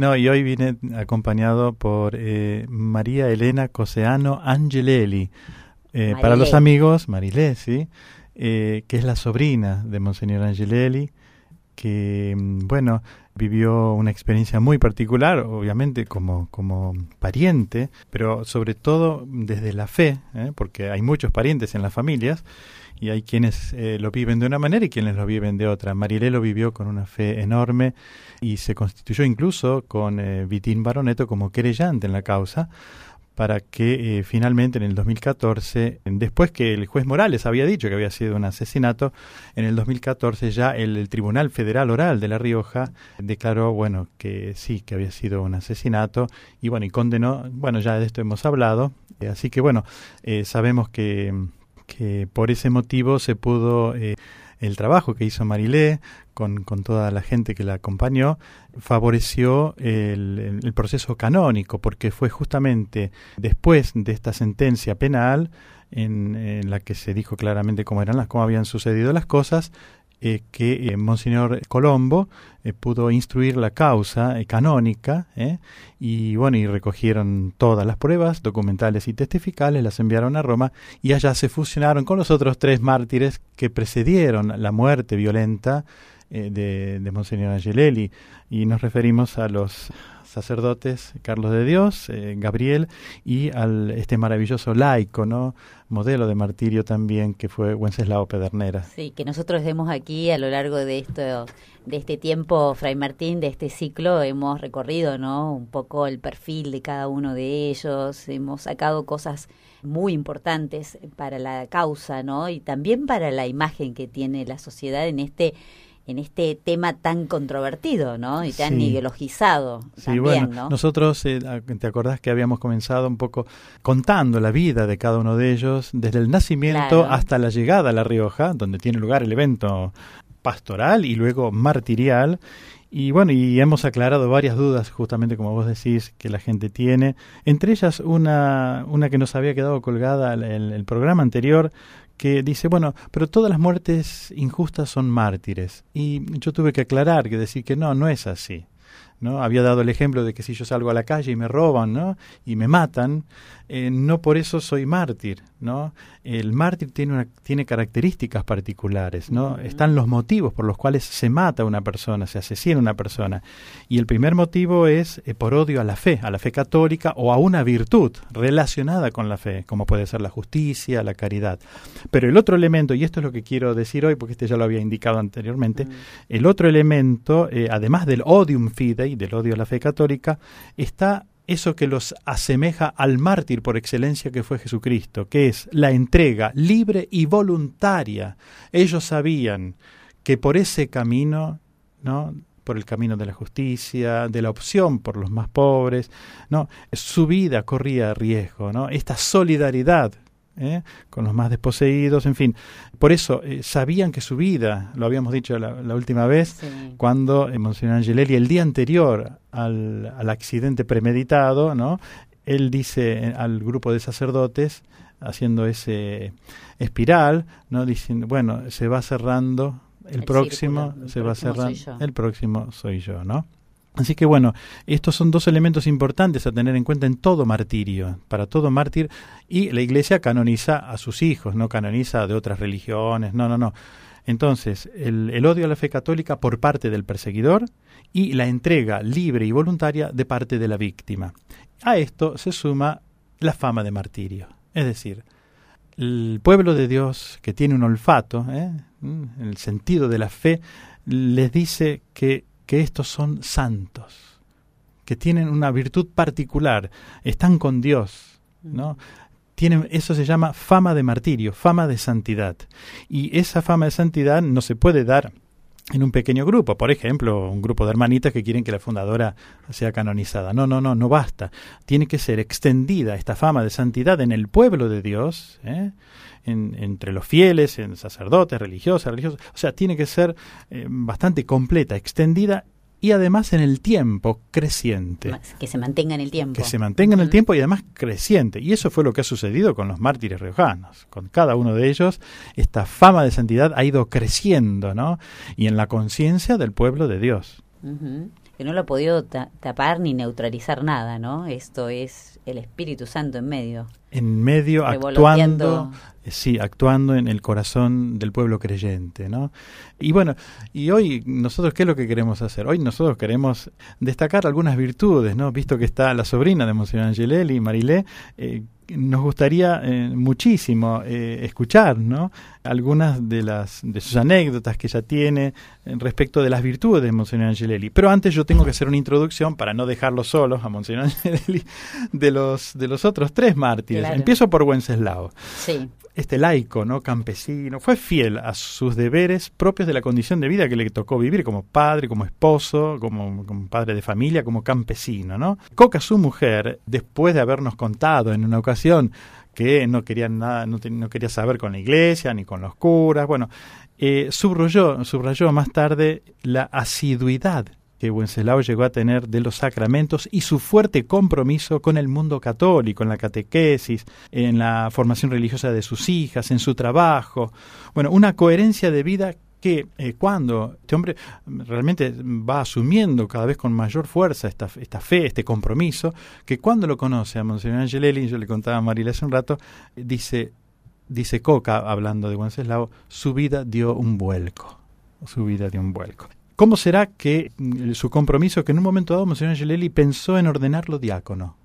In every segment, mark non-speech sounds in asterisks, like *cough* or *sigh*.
No, y hoy vine acompañado por eh, María Elena Coseano Angelelli. Eh, para los amigos, Marilé, ¿sí? Eh, que es la sobrina de Monseñor Angelelli, que, mm, bueno, vivió una experiencia muy particular, obviamente como, como pariente, pero sobre todo desde la fe, ¿eh? porque hay muchos parientes en las familias y hay quienes eh, lo viven de una manera y quienes lo viven de otra. Marilé lo vivió con una fe enorme y se constituyó incluso con eh, Vitín Baroneto como querellante en la causa para que eh, finalmente en el 2014, después que el juez Morales había dicho que había sido un asesinato, en el 2014 ya el, Tribunal Federal Oral de La Rioja declaró, bueno, que sí, que había sido un asesinato y bueno, y condenó, bueno, ya de esto hemos hablado, eh, así que bueno, eh, sabemos que, que por ese motivo se pudo el trabajo que hizo Marilé con, con, toda la gente que la acompañó favoreció el, el, proceso canónico porque fue justamente después de esta sentencia penal en, en, la que se dijo claramente cómo eran las cómo habían sucedido las cosas eh, que eh, Monseñor Colombo eh, pudo instruir la causa canónica y bueno y recogieron todas las pruebas documentales y testificales las enviaron a Roma y allá se fusionaron con los otros tres mártires que precedieron la muerte violenta de, de Monseñor Angelelli y nos referimos a los sacerdotes Carlos de Dios, eh, Gabriel y al este maravilloso laico, ¿no? modelo de martirio también que fue Wenceslao Pedernera. Sí, que nosotros vemos aquí a lo largo de esto de este tiempo, Fray Martín, de este ciclo, hemos recorrido, ¿no? Un poco el perfil de cada uno de ellos, hemos sacado cosas muy importantes para la causa, ¿no? Y también para la imagen que tiene la sociedad en este en este tema tan controvertido, ¿no? Y tan ideologizado. Sí, bueno, nosotros, eh, ¿te acordás que habíamos comenzado un poco contando la vida de cada uno de ellos, desde el nacimiento hasta la llegada a La Rioja, donde tiene lugar el evento pastoral y luego martirial? Y bueno, y hemos aclarado varias dudas, justamente como vos decís, que la gente tiene. Entre ellas, una, una que nos había quedado colgada en el programa anterior, que dice, bueno, pero todas las muertes injustas son mártires. Y yo tuve que aclarar, que decir que no, no es así. ¿No? Había dado el ejemplo de que si yo salgo a la calle y me roban, ¿no? Y me matan, eh, no por eso soy mártir, ¿no? El mártir tiene, una, tiene características particulares, ¿no? Están los motivos por los cuales se mata a una persona, se asesina a una persona. Y el primer motivo es eh, por odio a la fe, a la fe católica o a una virtud relacionada con la fe, como puede ser la justicia, la caridad. Pero el otro elemento, y esto es lo que quiero decir hoy, porque este ya lo había indicado anteriormente, el otro elemento, eh, además del odium fidei, del odio a la fe católica, está eso que los asemeja al mártir por excelencia que fue Jesucristo, que es la entrega libre y voluntaria. Ellos sabían que por ese camino, ¿no? por el camino de la justicia, de la opción por los más pobres, no, su vida corría riesgo, ¿no? Esta solidaridad ¿eh? con los más desposeídos, en fin. Por eso eh, sabían que su vida, lo habíamos dicho la, última vez, cuando eh, Monseñor Angelelli, el día anterior al, al accidente premeditado, ¿no? él dice al grupo de sacerdotes, haciendo ese espiral, ¿no? diciendo, bueno, se va cerrando el, próximo, se va cerrando, el próximo soy yo, ¿no? Así que bueno, estos son dos elementos importantes a tener en cuenta en todo martirio, para todo mártir, y la Iglesia canoniza a sus hijos, no canoniza de otras religiones, no, no, no. Entonces, el, odio a la fe católica por parte del perseguidor y la entrega libre y voluntaria de parte de la víctima. A esto se suma la fama de martirio, es decir, el pueblo de Dios que tiene un olfato, ¿eh? en el sentido de la fe, les dice que que estos son santos, que tienen una virtud particular, están con Dios, ¿no? Tienen, eso se llama fama de martirio, fama de santidad. Y esa fama de santidad no se puede dar en un pequeño grupo, por ejemplo, un grupo de hermanitas que quieren que la fundadora sea canonizada. No, no, no, no basta. Tiene que ser extendida esta fama de santidad en el pueblo de Dios, ¿eh? entre los fieles, en sacerdotes, religiosas, religiosos. O sea, tiene que ser eh, bastante completa, extendida y además en el tiempo creciente. Que se mantenga en el tiempo. Que se mantenga en el tiempo y además creciente. Y eso fue lo que ha sucedido con los mártires riojanos. Con cada uno de ellos, esta fama de santidad ha ido creciendo, ¿no? Y en la conciencia del pueblo de Dios. que no lo ha podido tapar ni neutralizar nada, ¿no? Esto es el Espíritu Santo en medio. En medio, actuando, eh, sí, actuando en el corazón del pueblo creyente, ¿no? Y bueno, y hoy nosotros, ¿qué es lo que queremos hacer? Hoy nosotros queremos destacar algunas virtudes, ¿no? Visto que está la sobrina de Monseñor Angelelli, Marilé, eh, nos gustaría eh, muchísimo eh, escuchar ¿no? algunas de las de sus anécdotas que ella tiene eh, respecto de las virtudes de Monseñor Angelelli. Pero antes yo tengo que hacer una introducción para no dejarlo solos a Monseñor *laughs* Angelelli de los de los otros tres mártires. Empiezo por Wenceslao. Sí este laico, ¿no? campesino, fue fiel a sus deberes propios de la condición de vida que le tocó vivir como padre, como esposo, como, padre de familia, como campesino, ¿no? Coca, su mujer, después de habernos contado en una ocasión que no quería nada, no, quería saber con la iglesia ni con los curas, bueno, eh, subrayó, subrayó más tarde la asiduidad que Wenceslao llegó a tener de los sacramentos y su fuerte compromiso con el mundo católico, en la catequesis, en la formación religiosa de sus hijas, en su trabajo. Bueno, una coherencia de vida que eh, cuando este hombre realmente va asumiendo cada vez con mayor fuerza esta, esta fe, este compromiso, que cuando lo conoce a Monseñor Angelelli, yo le contaba a Marila hace un rato, dice, dice Coca, hablando de Wenceslao, su vida dio un vuelco, su vida dio un vuelco. ¿Cómo será que mm, su compromiso, que en un momento dado Monseñor Angelelli pensó en ordenarlo diácono?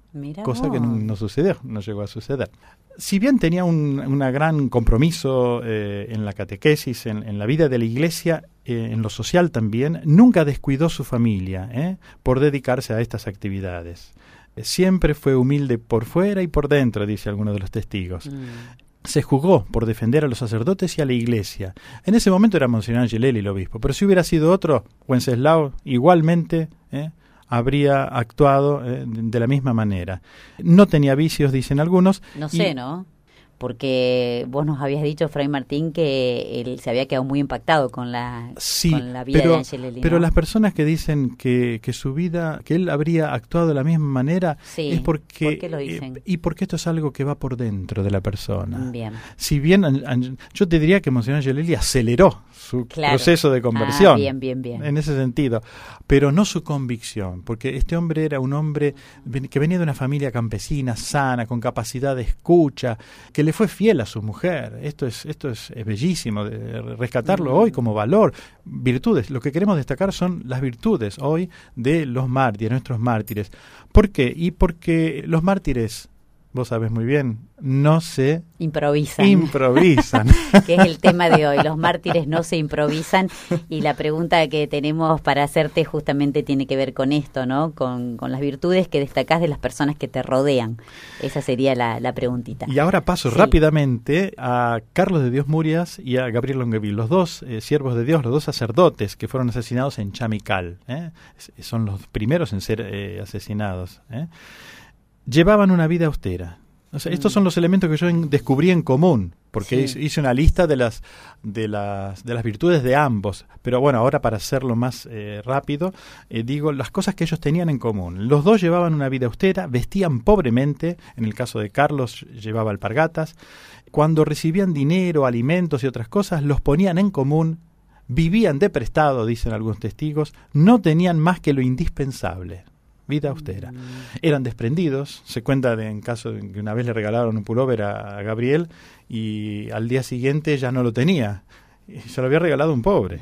cosa que no, sucedió, no llegó a suceder. Si bien tenía un gran compromiso eh, en la catequesis, en, la vida de la iglesia, eh, en lo social también, nunca descuidó su familia eh, por dedicarse a estas actividades. Siempre fue humilde por fuera y por dentro, dice alguno de los testigos. Mm se jugó por defender a los sacerdotes y a la iglesia. En ese momento era Monseñor Angelelli el obispo, pero si hubiera sido otro, Wenceslao igualmente ¿eh? habría actuado eh, de la misma manera. No tenía vicios, dicen algunos. No sé, ¿no? Porque vos nos habías dicho, Fray Martín, que él se había quedado muy impactado con la, con la vida de Angelelli. Pero las personas que dicen que, que, su vida, que él habría actuado de la misma manera, es porque... ¿por qué lo dicen? y porque esto es algo que va por dentro de la persona. Bien. Si bien, yo te diría que Monseñor Angelelli aceleró su proceso de conversión. Ah, bien, bien, bien. En ese sentido. Pero no su convicción, porque este hombre era un hombre que venía de una familia campesina, sana, con capacidad de escucha, que le fue fiel a su mujer. Esto es, esto es, bellísimo, de rescatarlo hoy como valor. Virtudes, lo que queremos destacar son las virtudes hoy de los mártires, nuestros mártires. ¿Por qué? Y porque los mártires vos sabes muy bien, no se improvisan. Improvisan. *laughs* que es el tema de hoy. Los mártires no se improvisan. Y la pregunta que tenemos para hacerte justamente tiene que ver con esto, ¿no? Con, las virtudes que destacás de las personas que te rodean. Esa sería la, preguntita. Y ahora paso rápidamente a Carlos de Dios Murias y a Gabriel Longueville, los dos eh, siervos de Dios, los dos sacerdotes que fueron asesinados en Chamical. ¿eh? Son los primeros en ser eh, asesinados. ¿eh? Llevaban una vida austera. Estos son mm. los elementos que yo descubrí en común, porque hice una lista de las, de, las, de las virtudes de ambos. Pero bueno, ahora para hacerlo más eh, rápido, eh, digo las cosas que ellos tenían en común. Los dos llevaban una vida austera, vestían pobremente, en el caso de Carlos llevaba alpargatas. Cuando recibían dinero, alimentos y otras cosas, los ponían en común, vivían de prestado, dicen algunos testigos, no tenían más que lo indispensable vida austera. Eran desprendidos, se cuenta de, en caso de que una vez le regalaron un pullover a Gabriel y al día siguiente ya no lo tenía se lo había regalado un pobre.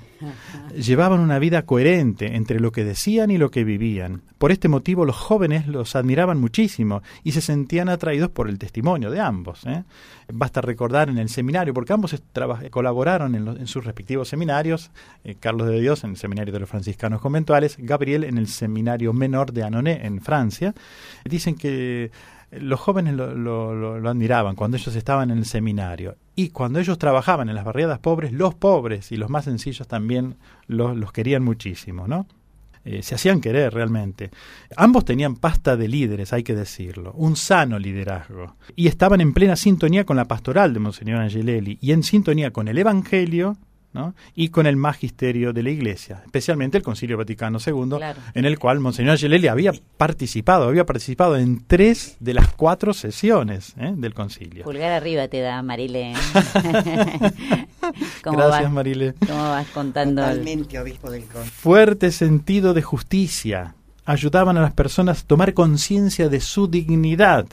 Llevaban una vida coherente entre lo que decían y lo que vivían. Por este motivo los jóvenes los admiraban muchísimo y se sentían atraídos por el testimonio de ambos. ¿eh? Basta recordar en el seminario, porque ambos colaboraron en, sus respectivos seminarios, eh, Carlos de Dios en el seminario de los franciscanos conventuales, Gabriel en el seminario menor de Anoné en Francia. Dicen que los jóvenes lo, lo, admiraban cuando ellos estaban en el seminario. Y cuando ellos trabajaban en las barriadas pobres, los pobres y los más sencillos también los, los querían muchísimo, ¿no? Eh, se hacían querer realmente. Ambos tenían pasta de líderes, hay que decirlo, un sano liderazgo. Y estaban en plena sintonía con la pastoral de Monseñor Angelelli y en sintonía con el Evangelio y con el magisterio de la Iglesia, especialmente el Concilio Vaticano II, en el cual Monseñor Angelelli había participado, había participado en tres de las cuatro sesiones ¿eh? del concilio. Pulgar arriba te da, Marile. *laughs* Gracias, Marile. ¿Cómo vas contando? Totalmente, obispo del Fuerte sentido de justicia. Ayudaban a las personas a tomar conciencia de su dignidad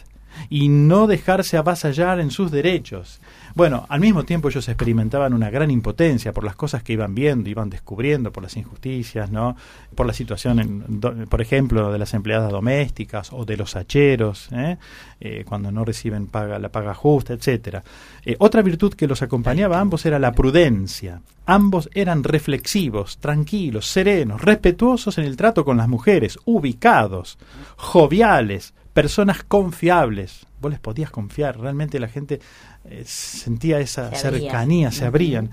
y no dejarse avasallar en sus derechos. Bueno, al mismo tiempo ellos experimentaban una gran impotencia por las cosas que iban viendo, iban descubriendo, por las injusticias, ¿no? Por la situación, por ejemplo, de las empleadas domésticas o de los hacheros, ¿eh? Eh, cuando no reciben paga, la paga justa, etcétera. Eh, otra virtud que los acompañaba a ambos era la prudencia. Ambos eran reflexivos, tranquilos, serenos, respetuosos en el trato con las mujeres, ubicados, joviales, personas confiables. Vos les podías confiar, realmente la gente eh, sentía esa cercanía, se abrían.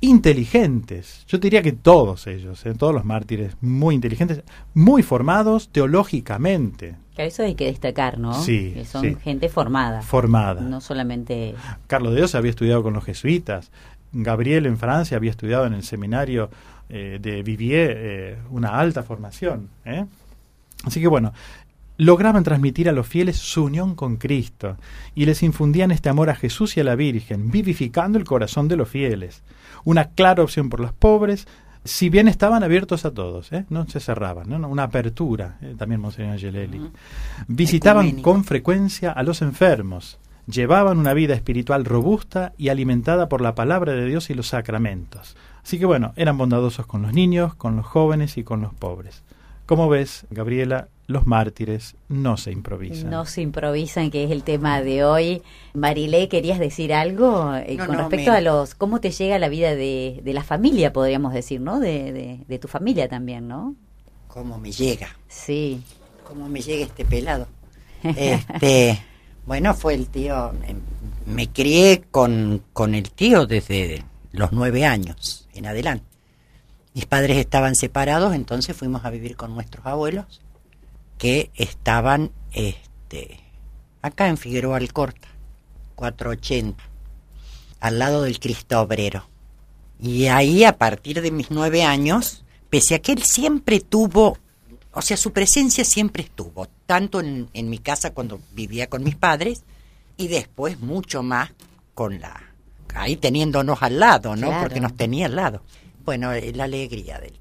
Inteligentes, yo diría que todos ellos, eh, todos los mártires, muy inteligentes, muy formados teológicamente. Que eso hay que destacar, ¿no? Sí. Que son gente formada. Formada. No solamente. Carlos de Dios había estudiado con los jesuitas. Gabriel en Francia había estudiado en el seminario eh, de Vivier una alta formación. Así que bueno, lograban transmitir a los fieles su unión con Cristo y les infundían este amor a Jesús y a la Virgen, vivificando el corazón de los fieles. Una clara opción por los pobres, si bien estaban abiertos a todos, ¿eh? no se cerraban, ¿no? una apertura, ¿eh? también Monseñor Geleli. Visitaban con frecuencia a los enfermos, llevaban una vida espiritual robusta y alimentada por la palabra de Dios y los sacramentos. Así que bueno, eran bondadosos con los niños, con los jóvenes y con los pobres. Como ves, Gabriela, los mártires no se improvisan. No se improvisan, que es el tema de hoy. Marilé, ¿querías decir algo eh, con respecto a los... ¿Cómo te llega la vida de, de la familia, podríamos decir, ¿no? De, de, tu familia también, ¿no? ¿Cómo me llega? Sí. ¿Cómo me llega este pelado? *laughs* Este, bueno, fue el tío... Me crié con, con el tío desde los nueve años en adelante. Mis padres estaban separados, entonces fuimos a vivir con nuestros abuelos, que estaban este, acá en Figueroa Alcorta, 480, al lado del Cristo Obrero. Y ahí, a partir de mis nueve años, pese a que él siempre tuvo, o sea, su presencia siempre estuvo, tanto en, en mi casa cuando vivía con mis padres, y después mucho más con la, ahí teniéndonos al lado, ¿no? Porque nos tenía al lado. Bueno, eh, la alegría del.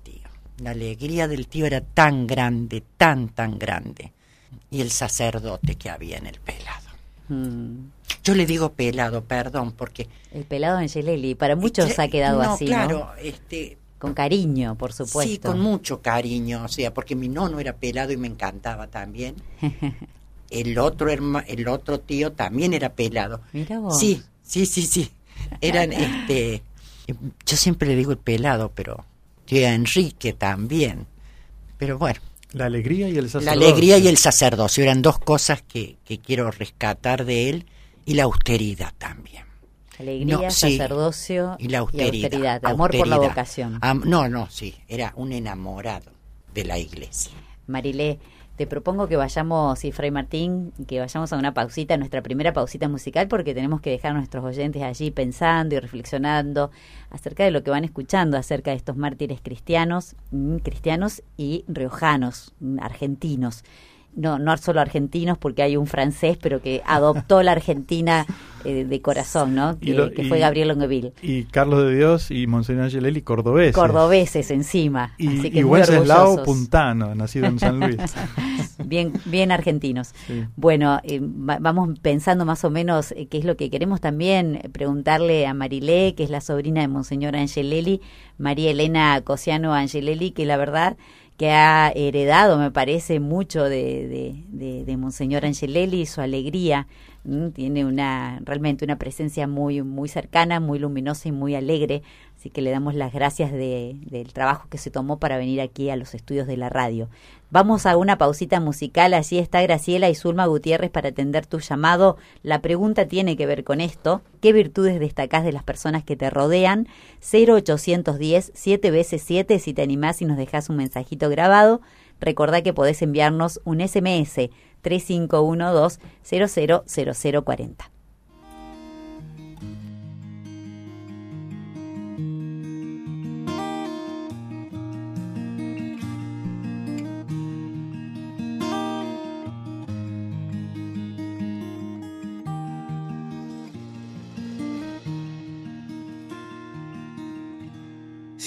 La alegría del tío era tan grande, tan, tan grande. Y el sacerdote que había en el pelado. Mm. Yo le digo pelado, perdón, porque... El pelado Angelelli, para muchos ha quedado así, claro, este... Con cariño, por supuesto. Sí, con mucho cariño, o sea, porque mi nono era pelado y me encantaba también. *laughs* el otro el otro tío también era pelado. Mira vos. Sí, sí, sí, sí. Eran, este yo siempre le digo el pelado, pero tía Enrique también. Pero bueno. La alegría y el sacerdocio. La alegría y el sacerdocio eran dos cosas que, que quiero rescatar de él y la austeridad también. Alegría, sacerdocio y la austeridad. amor por la vocación. no, no, sí, era un enamorado de la iglesia. Marilé, te propongo que vayamos, y Fray Martín, que vayamos a una pausita, nuestra primera pausita musical, porque tenemos que dejar a nuestros oyentes allí pensando y reflexionando acerca de lo que van escuchando, acerca de estos mártires cristianos, mm, cristianos y riojanos, mm, argentinos no, no solo argentinos, porque hay un francés, pero que adoptó la Argentina eh, de corazón, ¿no? Que, fue Gabriel Longueville. Y Carlos de Dios y Monseñor Angelelli, cordobeses. Cordobeses encima. Y, así que y Wenceslao Puntano, nacido en San Luis. *laughs* bien, bien argentinos. Bueno, eh, vamos pensando más o menos eh, qué es lo que queremos también preguntarle a Marilé, que es la sobrina de Monseñor Angelelli, María Elena Cosiano Angelelli, que la verdad que ha heredado, me parece, mucho de, de, Monseñor Angelelli, su alegría. Tiene una realmente una presencia muy, muy cercana, muy luminosa y muy alegre. Así que le damos las gracias del trabajo que se tomó para venir aquí a los estudios de la radio. Vamos a una pausita musical. Allí está Graciela y Zulma Gutiérrez para atender tu llamado. La pregunta tiene que ver con esto. ¿Qué virtudes destacás de las personas que te rodean? 0810 7 veces 7 si te animás y nos dejas un mensajito grabado. Recordá que podés enviarnos un SMS 3512 000040.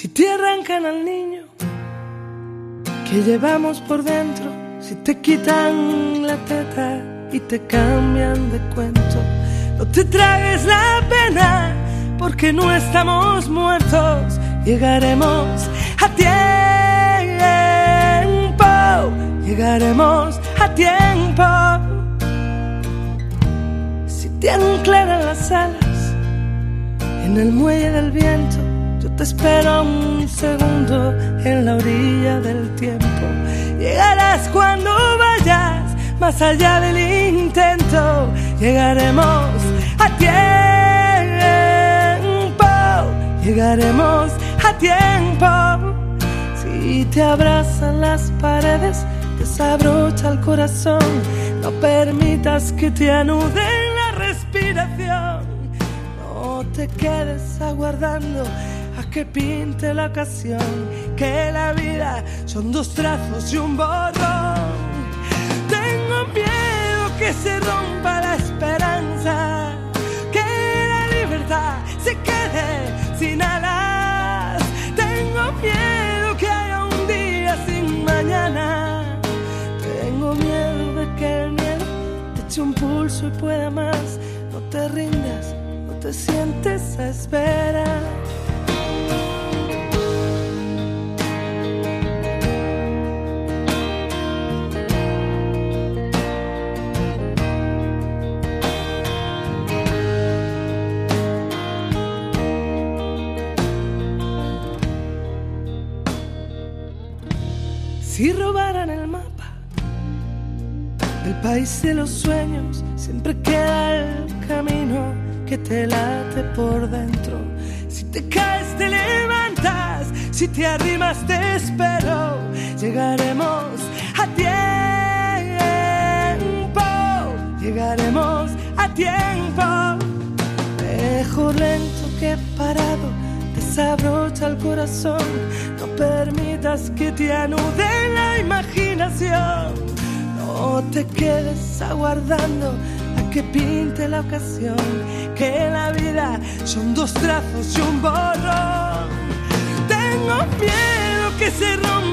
Si te arrancan al niño que llevamos por dentro, si te quitan la teta y te cambian de cuento, no te tragues la pena porque no estamos muertos, llegaremos a tiempo, llegaremos a tiempo. Si te anclan las alas en el muelle del viento, te espero un segundo en la orilla del tiempo. Llegarás cuando vayas más allá del intento. Llegaremos a tiempo. Llegaremos a tiempo. Si te abrazan las paredes, desabrocha el corazón. No permitas que te anuden la respiración. No te quedes aguardando que pinte la ocasión, que la vida son dos trazos y un borrón. Tengo miedo que se rompa la esperanza, que la libertad se quede sin alas. Tengo miedo que haya un día sin mañana. Tengo miedo de que el miedo te eche un pulso y pueda más. No te rindas, no te sientes a esperar. Si robaran el mapa del país de los sueños, siempre queda el camino que te late por dentro. Si te caes, te levantas, si te arrimas, te espero. Llegaremos a tiempo, llegaremos a tiempo. Mejor lento que parado desabrocha el corazón, no permitas que te anude imaginación, no te quedes aguardando a que pinte la ocasión, que la vida son dos trazos y un borrón. Tengo miedo que se rompa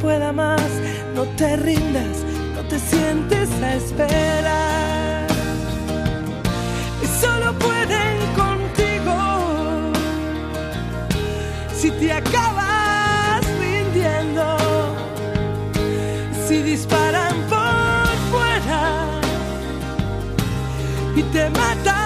pueda más. No te rindas, no te sientes a esperar. Y solo pueden contigo si te acabas rindiendo. Si disparan por fuera y te matan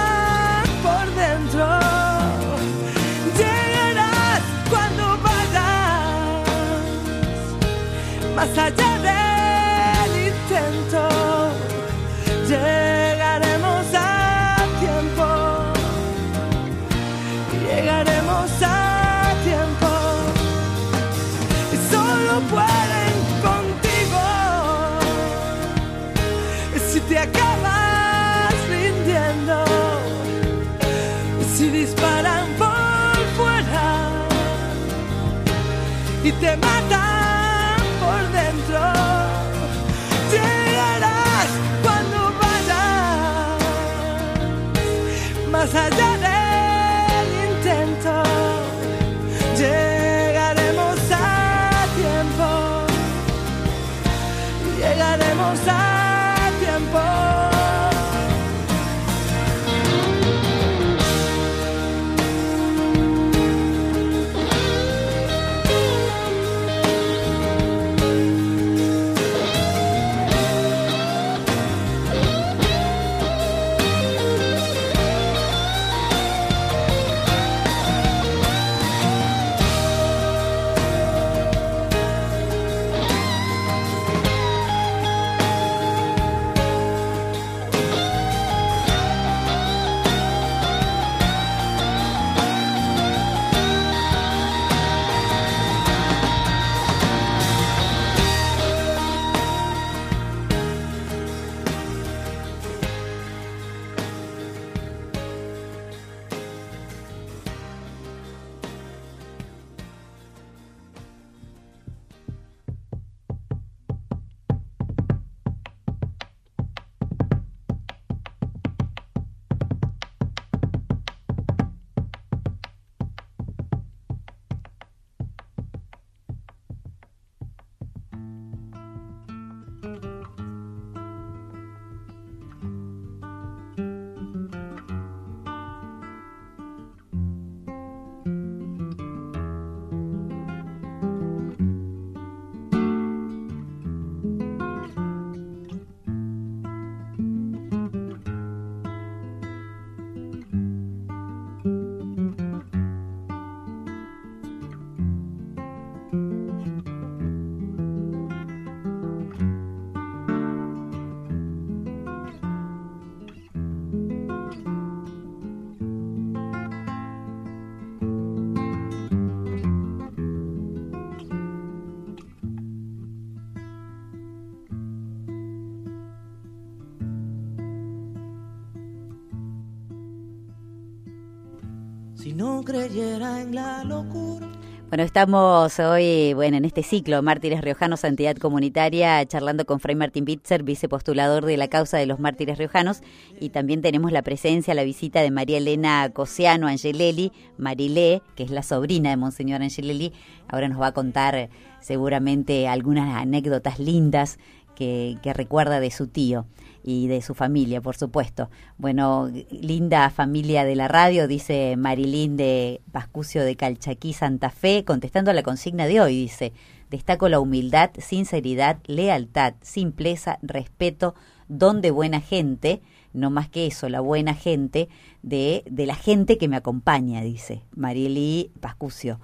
creyera en la locura. Bueno, estamos hoy, bueno, en este ciclo Mártires Riojanos, Santidad Comunitaria, charlando con Fray Martín Bitzer, vicepostulador de la causa de los mártires riojanos, y también tenemos la presencia, la visita de María Elena Cosiano Angelelli, Marilé, que es la sobrina de Monseñor Angelelli. Ahora nos va a contar seguramente algunas anécdotas lindas que, recuerda de su tío y de su familia, por supuesto. Bueno, linda familia de la radio, dice Marilín de Pascucio de Calchaquí, Santa Fe, contestando a la consigna de hoy, dice, destaco la humildad, sinceridad, lealtad, simpleza, respeto, don de buena gente, no más que eso, la buena gente de, de la gente que me acompaña, dice Marilí Pascucio.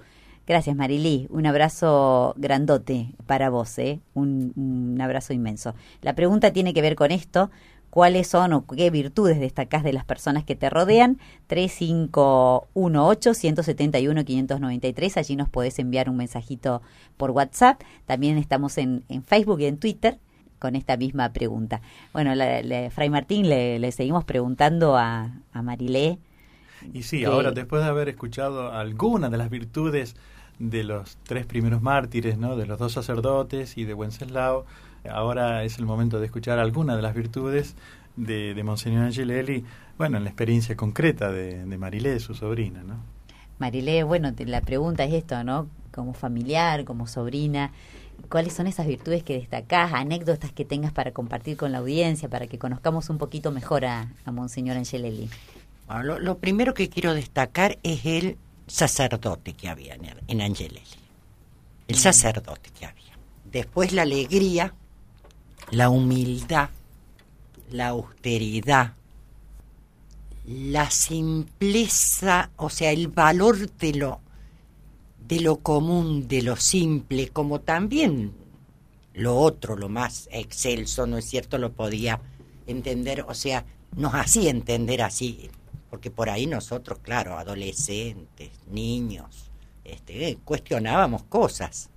Gracias, Marilí. Un abrazo grandote para vos, ¿eh? un, abrazo inmenso. La pregunta tiene que ver con esto. ¿Cuáles son o qué virtudes destacás de las personas que te rodean? 3518-171-593. Allí nos podés enviar un mensajito por WhatsApp. También estamos en, Facebook y en Twitter con esta misma pregunta. Bueno, Fray Martín, le, seguimos preguntando a, a Marilé. Y sí, ahora después de haber escuchado algunas de las virtudes de los tres primeros mártires, ¿no? de los dos sacerdotes y de Wenceslao. Ahora es el momento de escuchar algunas de las virtudes de, de Monseñor Angelelli, bueno, en la experiencia concreta de, de Marilé, su sobrina. ¿no? Marilé, bueno, la pregunta es esto, ¿no? Como familiar, como sobrina, ¿cuáles son esas virtudes que destacás, anécdotas que tengas para compartir con la audiencia, para que conozcamos un poquito mejor a, a Monseñor Angelelli? lo, lo primero que quiero destacar es el sacerdote que había en, Angelelli. El mm. sacerdote que había. Después la alegría, la humildad, la austeridad, la simpleza, o sea, el valor de lo, de lo común, de lo simple, como también lo otro, lo más excelso, ¿no es cierto?, lo podía entender, o sea, nos hacía entender así porque por ahí nosotros, claro, adolescentes, niños, este, cuestionábamos cosas.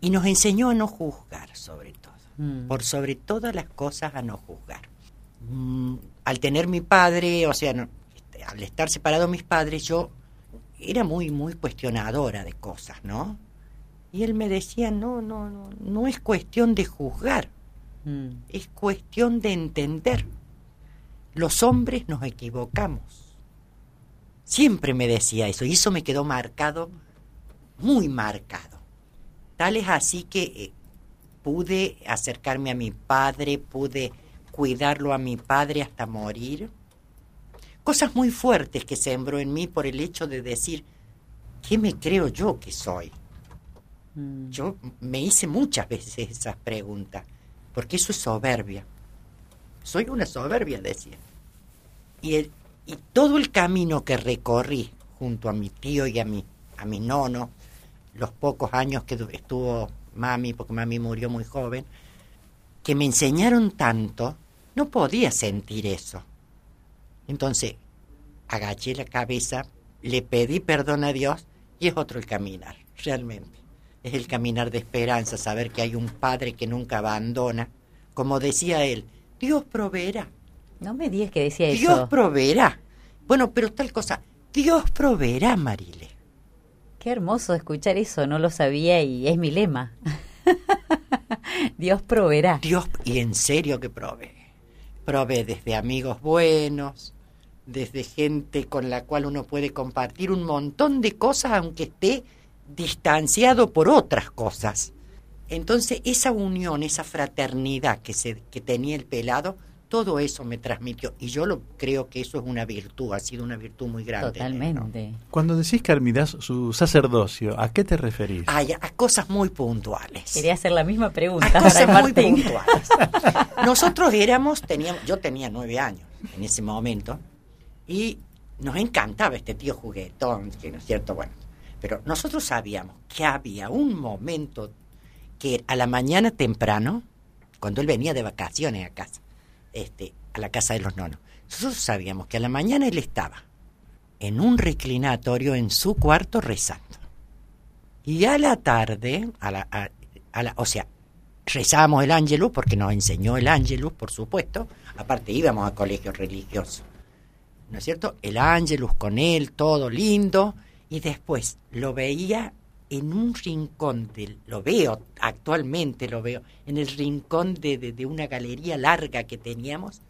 Y nos enseñó a no juzgar, sobre todo. Mm. Por sobre todas las cosas, a no juzgar. Mm, al tener mi padre, o sea, este, al estar separado mis padres, yo era muy, muy cuestionadora de cosas, ¿no? Y él me decía, no, no, no, no es cuestión de juzgar, mm. es cuestión de entender. Los hombres nos equivocamos. Siempre me decía eso y eso me quedó marcado, muy marcado. Tal es así que eh, pude acercarme a mi padre, pude cuidarlo a mi padre hasta morir. Cosas muy fuertes que sembró en mí por el hecho de decir, ¿qué me creo yo que soy? Mm. Yo me hice muchas veces esas preguntas, porque eso es soberbia. Soy una soberbia, decía. Y, todo el camino que recorrí junto a mi tío y a mi, a mi nono, los pocos años que estuvo mami, porque mami murió muy joven, que me enseñaron tanto, no podía sentir eso. Entonces, agaché la cabeza, le pedí perdón a Dios y es otro el caminar, realmente. Es el caminar de esperanza, saber que hay un Padre que nunca abandona. Como decía él, Dios proveerá. No me digas que decía eso. Dios proveerá. Bueno, pero tal cosa, Dios proveerá, Marile. Qué hermoso escuchar eso, no lo sabía y es mi lema. *laughs* Dios proveerá. Dios, y en serio que provee. Provee desde amigos buenos, desde gente con la cual uno puede compartir un montón de cosas, aunque esté distanciado por otras cosas. Entonces, esa unión, esa fraternidad que, se, que tenía el pelado, todo eso me transmitió y yo lo creo que eso es una virtud, ha sido una virtud muy grande. Totalmente. Cuando decís que admirás su sacerdocio, ¿a qué te referís? Ay, a cosas muy puntuales. Quería hacer la misma pregunta. A cosas muy puntuales. Nosotros éramos, teníamos, yo tenía nueve años en ese momento y nos encantaba este tío juguetón, que no es cierto, bueno, pero nosotros sabíamos que había un momento que a la mañana temprano, cuando él venía de vacaciones a casa, este, a la casa de los nonos. Nosotros sabíamos que a la mañana él estaba en un reclinatorio en su cuarto rezando. Y a la tarde, a la, o sea, rezábamos el ángelus porque nos enseñó el ángelus, por supuesto. Aparte íbamos a colegios religiosos. ¿no es cierto? El ángelus con él, todo lindo, y después lo veía en un rincón, del, lo veo actualmente, lo veo, en el rincón de, de, una galería larga que teníamos,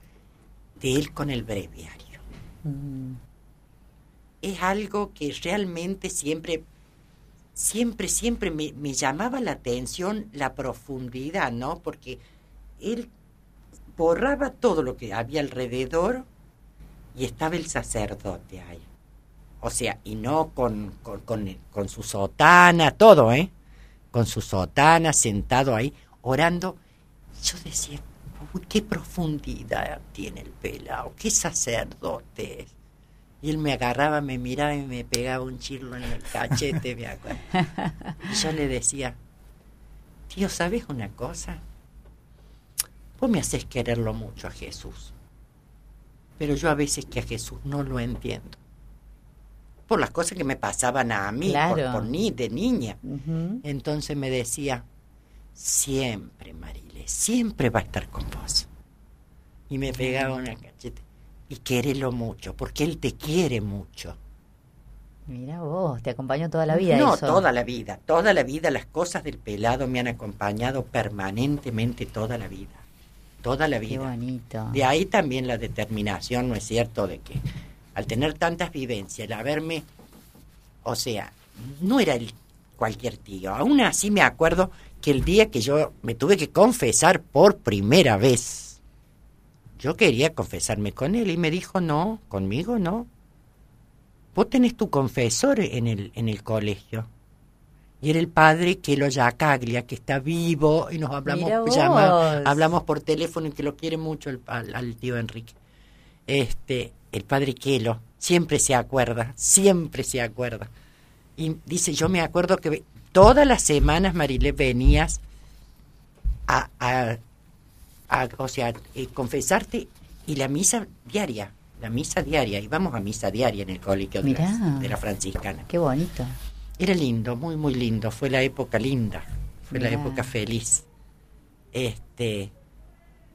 de él con el breviario. Mm. Es algo que realmente siempre, siempre, siempre me, me llamaba la atención la profundidad, ¿no? Porque él borraba todo lo que había alrededor y estaba el sacerdote ahí. O sea, y no con, con, su sotana, todo, ¿eh? Con su sotana, sentado ahí, orando. Yo decía, uy, qué profundidad tiene el pelado, qué sacerdote es. Y él me agarraba, me miraba y me pegaba un chirlo en el cachete, me acuerdo. Y yo le decía, tío, ¿sabes una cosa? Vos me haces quererlo mucho a Jesús. Pero yo a veces que a Jesús no lo entiendo. Por las cosas que me pasaban a mí, por, ni, de niña. Entonces me decía, siempre, Marile, siempre va a estar con vos. Y me pegaba una cachete. Y querelo mucho, porque Él te quiere mucho. Mira vos, te acompañó toda la vida. No, toda la vida, toda la vida. Las cosas del pelado me han acompañado permanentemente toda la vida toda la vida. bonito. De ahí también la determinación, ¿no es cierto?, de que al tener tantas vivencias, el haberme, o sea, no era el cualquier tío. Aún así me acuerdo que el día que yo me tuve que confesar por primera vez, yo quería confesarme con él y me dijo, no, conmigo no. Vos tenés tu confesor en el, en el colegio y era el padre que lo Yacaglia, que está vivo, y nos hablamos, hablamos por teléfono y que lo quiere mucho el, al, tío Enrique. Este, el padre Kelo, siempre se acuerda, siempre se acuerda. Y dice, yo me acuerdo que todas las semanas, Marilé, venías a, a, o sea, eh, confesarte y la misa diaria, la misa diaria, íbamos a misa diaria en el colegio de de la franciscana. Qué bonito. Era lindo, muy, muy lindo. Fue la época linda, fue la época feliz. Este,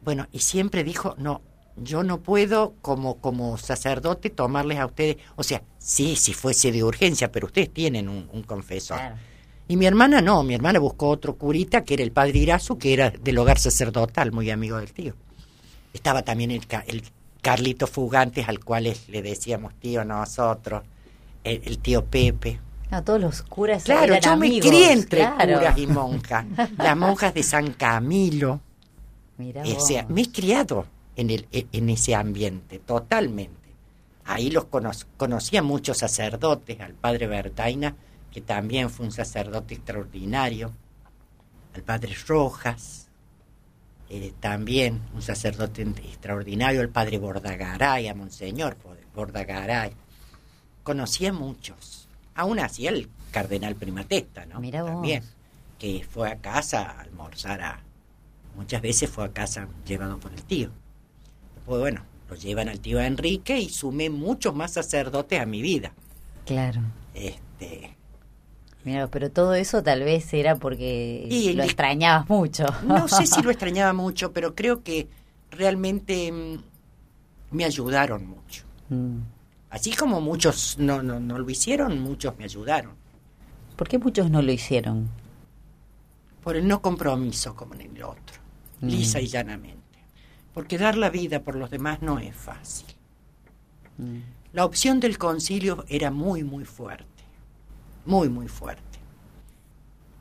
bueno, y siempre dijo, no, yo no puedo como, como sacerdote tomarles a ustedes, o sea, sí, si fuese de urgencia, pero ustedes tienen un, confesor. Y mi hermana no, mi hermana buscó otro curita, que era el padre Irazu, que era del hogar sacerdotal, muy amigo del tío. Estaba también el, el Carlito Fugantes, al cual le decíamos tío nosotros, el tío Pepe, a todos los curas Claro, yo me crié entre curas y monjas. *laughs* Las monjas de San Camilo. Mira o sea, me he criado en, el, en ese ambiente, totalmente. Ahí los conocía muchos sacerdotes, al padre Bertaina, que también fue un sacerdote extraordinario, al padre Rojas, eh, también un sacerdote extraordinario, al padre Bordagaray, a Monseñor Bordagaray. Conocía muchos Aún así el cardenal Primatesta, ¿no? Mira También, que fue a casa a almorzar a... Muchas veces fue a casa llevado por el tío. Después, bueno, lo llevan al tío Enrique y sumé muchos más sacerdotes a mi vida. Claro. Este... Mira, pero todo eso tal vez era porque lo extrañabas mucho. No sé si lo *laughs* extrañaba mucho, pero creo que realmente mm, me ayudaron mucho. Mm. Así como muchos no, no, no lo hicieron, muchos me ayudaron. ¿Por qué muchos no lo hicieron? Por el no compromiso como en el otro, mm. lisa y llanamente. Porque dar la vida por los demás no es fácil. Mm. La opción del concilio era muy, muy fuerte, muy, muy fuerte.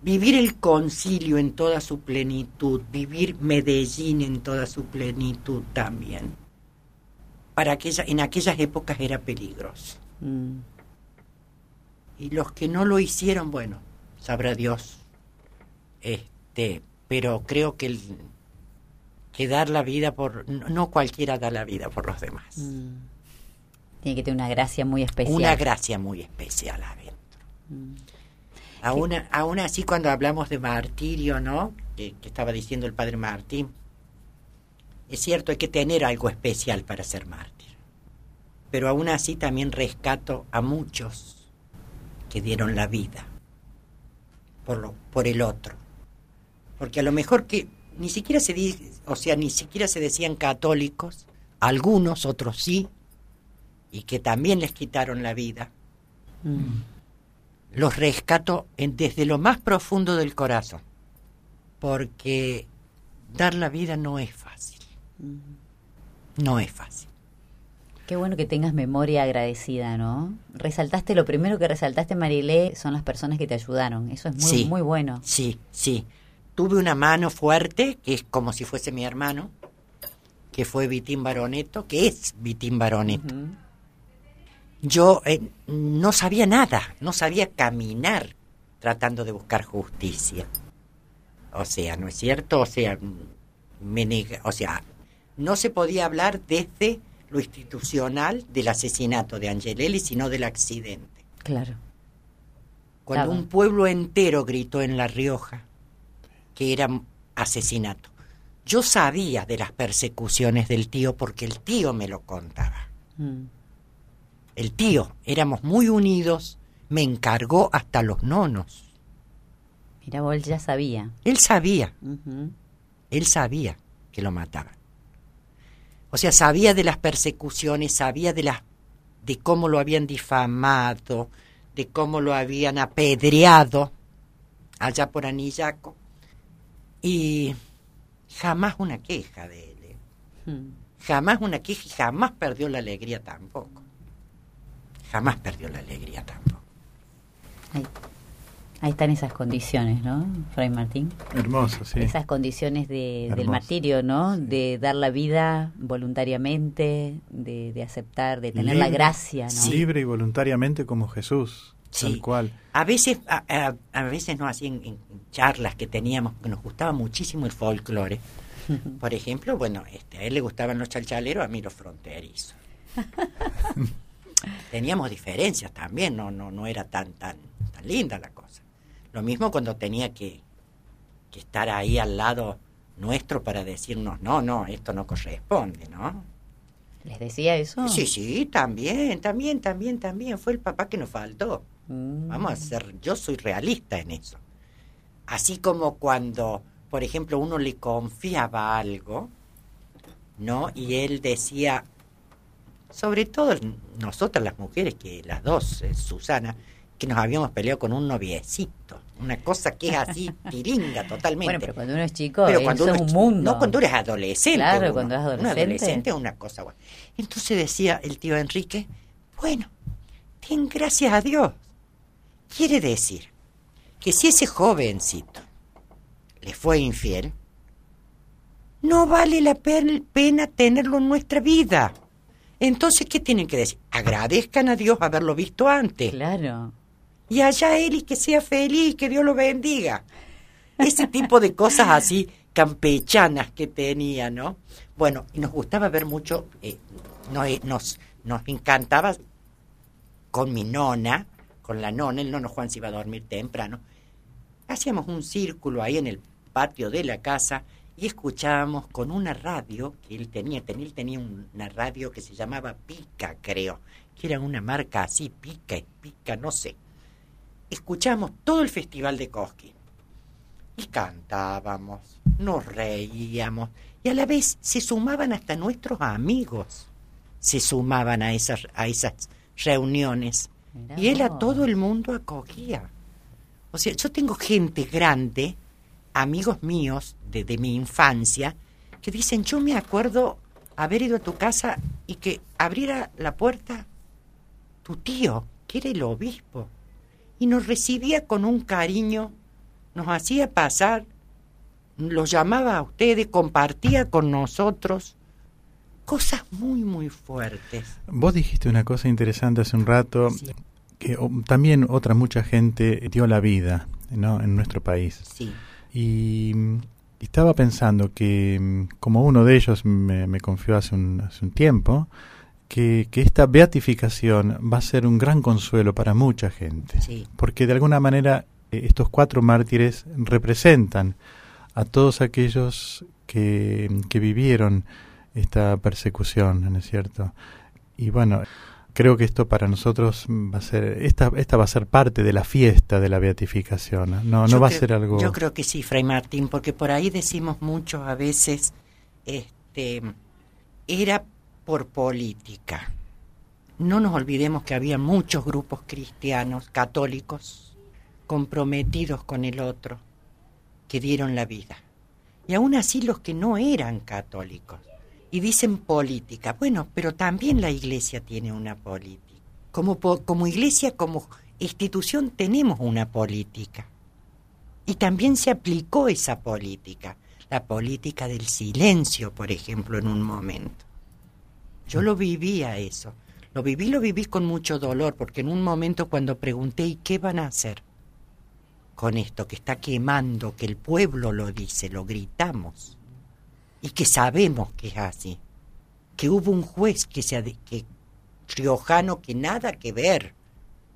Vivir el concilio en toda su plenitud, vivir Medellín en toda su plenitud también para aquella, en aquellas épocas era peligroso. Mm. Y los que no lo hicieron, bueno, sabrá Dios. Este, pero creo que el, que dar la vida por no, cualquiera da la vida por los demás. Mm. Tiene que tener una gracia muy especial. Una gracia muy especial adentro. Mm. Aún, aún, así cuando hablamos de martirio, ¿no? que estaba diciendo el padre Martín, es cierto, hay que tener algo especial para ser mártir. Pero aún así también rescato a muchos que dieron la vida por, lo, por el otro. Porque a lo mejor que ni siquiera se o sea, ni siquiera se decían católicos, algunos, otros sí, y que también les quitaron la vida, los rescato desde lo más profundo del corazón, porque dar la vida no es fácil, no es fácil. Qué bueno que tengas memoria agradecida, ¿no? Resaltaste, lo primero que resaltaste, Marilé, son las personas que te ayudaron. Eso es muy, muy bueno. Sí, sí. Tuve una mano fuerte, que es como si fuese mi hermano, que fue Vitín Baroneto, que es Vitín Baroneto. Yo eh, no sabía nada, no sabía caminar tratando de buscar justicia. O sea, ¿no es cierto? O sea, me o sea, no se podía hablar desde lo institucional del asesinato de Angelelli, sino del accidente. Claro. Cuando un pueblo entero gritó en La Rioja que era asesinato. Yo sabía de las persecuciones del tío porque el tío me lo contaba. Mm. El tío, éramos muy unidos, me encargó hasta los nonos. Mira, vos ya sabía. Él sabía. Él sabía que lo mataban. O sea, sabía de las persecuciones, sabía de las de cómo lo habían difamado, de cómo lo habían apedreado allá por Anillaco. Y jamás una queja de él. ¿eh? Hmm. Jamás una queja y jamás perdió la alegría tampoco. Jamás perdió la alegría tampoco. Ahí están esas condiciones, ¿no, Fray Martín? Hermoso, sí. Esas condiciones de, del martirio, ¿no? De dar la vida voluntariamente, de, aceptar, de tener la gracia, ¿no? Libre y voluntariamente como Jesús, tal cual. A veces, a, veces no así en, charlas que teníamos, que nos gustaba muchísimo el folclore. *laughs* Por ejemplo, bueno, este, a él le gustaban los chalchaleros, a mí los fronterizos. *laughs* Teníamos diferencias también, no, no, no era tan, tan, tan linda la cosa. Lo mismo cuando tenía que, que estar ahí al lado nuestro para decirnos, no, no, esto no corresponde, ¿no? ¿Les decía eso? Sí, sí, también, también, también, también. Fue el papá que nos faltó. Mm. Vamos a ser, yo soy realista en eso. Así como cuando, por ejemplo, uno le confiaba algo, ¿no? Y él decía, sobre todo nosotras las mujeres, que las dos, eh, Susana, que nos habíamos peleado con un noviecito. Una cosa que es así, *laughs* tiringa totalmente. Bueno, pero cuando uno es chico, pero cuando uno es un mundo. No cuando eres adolescente. Claro, cuando eres adolescente. Un adolescente es una cosa buena. Entonces decía el tío Enrique, bueno, ten gracias a Dios. Quiere decir que si ese jovencito le fue infiel, no vale la pena tenerlo en nuestra vida. Entonces, ¿qué tienen que decir? Agradezcan a Dios haberlo visto antes. Claro y allá él y que sea feliz, que Dios lo bendiga. Ese tipo de cosas así campechanas que tenía, ¿no? Bueno, y nos gustaba ver mucho, eh, nos, nos encantaba con mi nona, con la nona, el nono Juan se iba a dormir temprano, hacíamos un círculo ahí en el patio de la casa y escuchábamos con una radio que él tenía, él tenía una radio que se llamaba Pica, creo, que era una marca así, Pica, Pica, no sé escuchamos todo el festival de Cosquín. Y cantábamos, nos reíamos, y a la vez se sumaban hasta nuestros amigos, se sumaban a esas, a esas reuniones. Y él a todo el mundo acogía. O sea, yo tengo gente grande, amigos míos de, de mi infancia, que dicen, yo me acuerdo haber ido a tu casa y que abriera la puerta tu tío, que era el obispo y nos recibía con un cariño, nos hacía pasar, los llamaba a ustedes, compartía con nosotros cosas muy, muy fuertes. Vos dijiste una cosa interesante hace un rato, que también otra mucha gente dio la vida ¿no? en nuestro país. Sí. Y, estaba pensando que, como uno de ellos me, me confió hace un, hace un tiempo, que, esta beatificación va a ser un gran consuelo para mucha gente, porque de alguna manera eh, estos cuatro mártires representan a todos aquellos que, que vivieron esta persecución, ¿no es cierto? Y bueno, creo que esto para nosotros va a ser, esta, esta va a ser parte de la fiesta de la beatificación, no, no va a ser algo... Yo creo que sí, Fray Martín, porque por ahí decimos mucho a veces, este, era por política. no nos olvidemos que había muchos grupos cristianos, católicos, comprometidos con el otro, que dieron la vida. Y aún así los que no eran católicos. Y dicen política. Bueno, pero también la iglesia tiene una política. Como, como iglesia, como institución, tenemos una política. Y también se aplicó esa política. La política del silencio, por ejemplo, en un momento. Yo lo vivía eso. Lo viví, lo viví con mucho dolor, porque en un momento cuando pregunté, ¿y qué van a hacer con esto que está quemando, que el pueblo lo dice, lo gritamos, y que sabemos que es así? Que hubo un juez que se que riojano que nada que ver,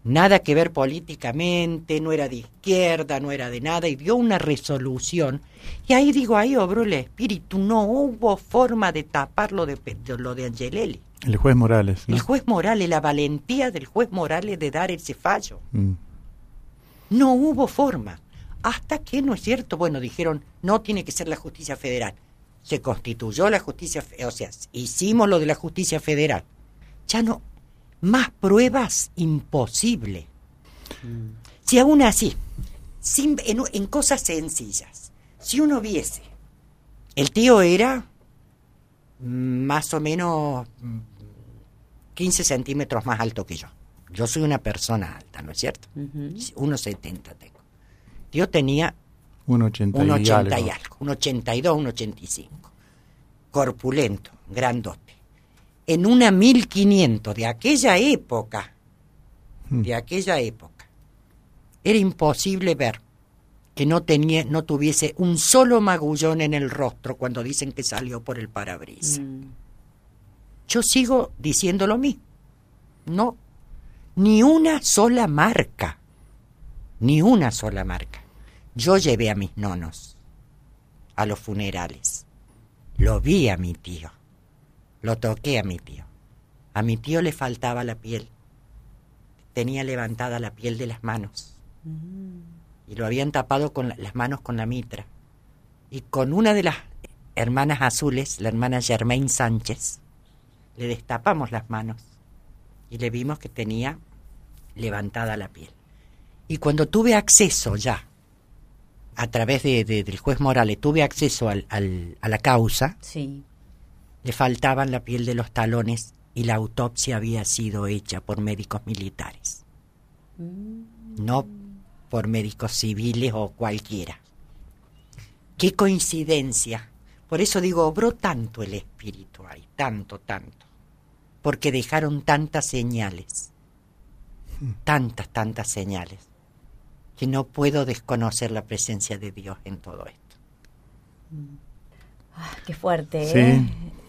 nada que ver políticamente, no era de izquierda, no era de nada, y dio una resolución. Y ahí digo, ahí obró el espíritu, no hubo forma de tapar lo de, lo de Angelelli. El juez Morales. El juez Morales, la valentía del juez Morales de dar ese fallo. Mm. No hubo forma. Hasta que, ¿no es cierto? Bueno, dijeron, no tiene que ser la justicia federal. Se constituyó la justicia, o sea, hicimos lo de la justicia federal. Ya no, más pruebas imposible. Mm. Si aún así, sin, en cosas sencillas, si uno viese, el tío era más o menos 15 centímetros más alto que yo. Yo soy una persona alta, ¿no es cierto? 1,70 tengo. Yo tenía 1,80 y, algo. y algo. 1,82, 1,85. Corpulento, grandote. En una 1500 de aquella época, hmm. de aquella época, era imposible ver que no tenía, no tuviese un solo magullón en el rostro cuando dicen que salió por el parabrisas. Mm. Yo sigo diciendo lo mismo. No, ni una sola marca, ni una sola marca. Yo llevé a mis nonos a los funerales. Lo vi a mi tío. Lo toqué a mi tío. A mi tío le faltaba la piel. Tenía levantada la piel de las manos. Mm. Y lo habían tapado con las manos con la mitra. Y con una de las hermanas azules, la hermana Germaine Sánchez, le destapamos las manos y le vimos que tenía levantada la piel. Y cuando tuve acceso ya, a través de, del juez Morales, tuve acceso al, a la causa, sí. le faltaban la piel de los talones y la autopsia había sido hecha por médicos militares, mm. no por médicos civiles o cualquiera. Qué coincidencia. Por eso digo, obró tanto el espíritu ahí, tanto, tanto porque dejaron tantas señales, tantas, tantas señales, que no puedo desconocer la presencia de Dios en todo esto. Ah, qué fuerte, sí, ¿eh?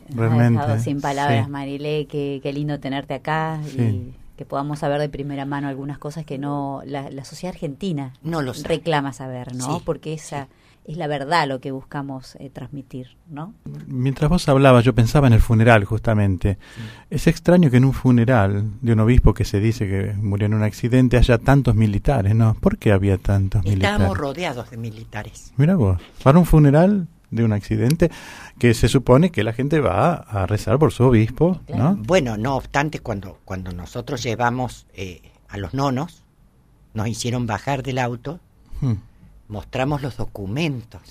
Realmente. sin palabras, Marilé, qué, qué, lindo tenerte acá y que podamos saber de primera mano algunas cosas que no la, sociedad argentina no reclama saber, ¿no? Porque esa es la verdad lo que buscamos eh, transmitir, ¿no? Mientras vos hablabas, yo pensaba en el funeral, justamente. Es extraño que en un funeral de un obispo que se dice que murió en un accidente haya tantos militares, ¿no? ¿Por qué había tantos militares? Estábamos rodeados de militares. Mira vos, para un funeral de un accidente que se supone que la gente va a rezar por su obispo, ¿no? Bueno, no obstante, cuando, cuando nosotros llevamos eh, a los nonos, nos hicieron bajar del auto. Hmm mostramos los documentos.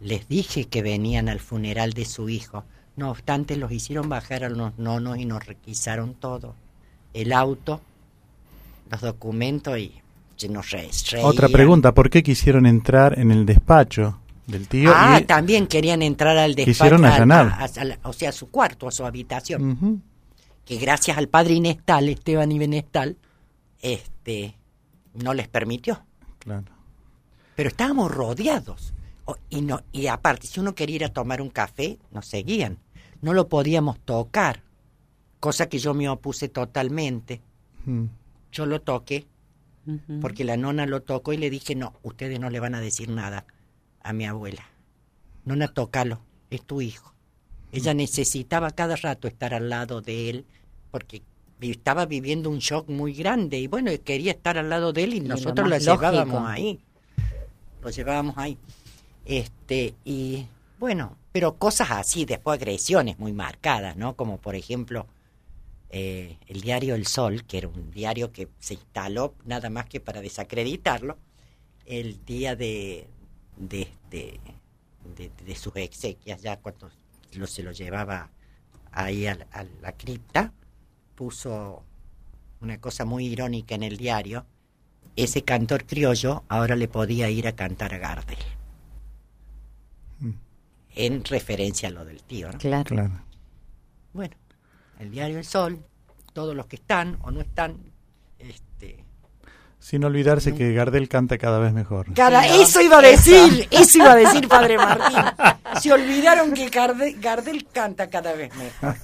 Les dije que venían al funeral de su hijo. No obstante, los hicieron bajar a los nonos y nos requisaron todo. El auto, los documentos y nos reían. Otra pregunta, ¿por qué quisieron entrar en el despacho del tío? Ah, también querían entrar al despacho. Quisieron allanar. o sea, a su cuarto, a su habitación. Que gracias al padre Inestal, Esteban Ibenestal, este, no les permitió. Claro pero estábamos rodeados. y, no, y aparte, si uno quería ir a tomar un café, nos seguían. No lo podíamos tocar, cosa que yo me opuse totalmente. Mm. Yo lo toqué, porque la nona lo tocó y le dije, no, ustedes no le van a decir nada a mi abuela. Nona, tócalo, es tu hijo. Ella necesitaba cada rato estar al lado de él, porque estaba viviendo un shock muy grande y bueno, quería estar al lado de él y, nosotros la llevábamos ahí lo llevábamos ahí. Este, y bueno, pero cosas así, después agresiones muy marcadas, ¿no? Como por ejemplo, eh, el diario El Sol, que era un diario que se instaló nada más que para desacreditarlo, el día de, de, de, sus exequias, ya cuando se lo llevaba ahí a la cripta, puso una cosa muy irónica en el diario, ese cantor criollo ahora le podía ir a cantar a Gardel. Mm. En referencia a lo del tío, ¿no? Claro. claro. Bueno, el diario El Sol, todos los que están o no están, este, sin olvidarse que Gardel canta cada vez mejor. eso iba a decir, *laughs* eso iba a decir Padre Martín. Se olvidaron que Gardel, canta cada vez mejor.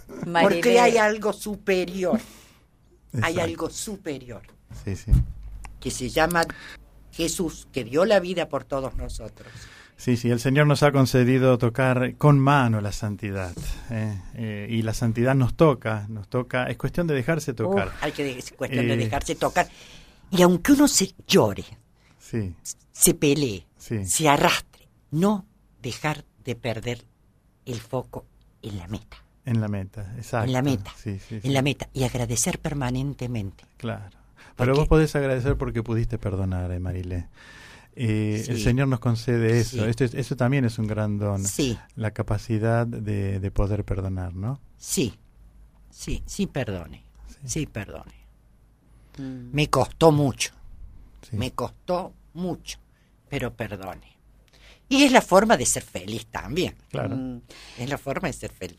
Porque hay algo superior. Hay algo superior. Sí, sí. Que se llama Jesús, que dio la vida por todos nosotros. Sí, sí, el Señor nos ha concedido tocar con mano la santidad. ¿eh? Eh, y la santidad nos toca, nos toca, es cuestión de dejarse tocar. hay que es cuestión de eh, dejarse tocar. Y aunque uno se llore, se pelee, se arrastre, no dejar de perder el foco en la meta. En la meta, exacto. En la meta, en la meta. Y agradecer permanentemente. Claro. Pero vos podés agradecer porque pudiste perdonar, eh, Marilé. Eh, el Señor nos concede eso. Esto, eso también es un gran don. Sí. La capacidad de, de poder perdonar, ¿no? Sí, sí, sí perdone. Sí, perdone. Mm. Me costó mucho, me costó mucho, pero perdone. Y es la forma de ser feliz también. Claro. Mm. Es la forma de ser feliz.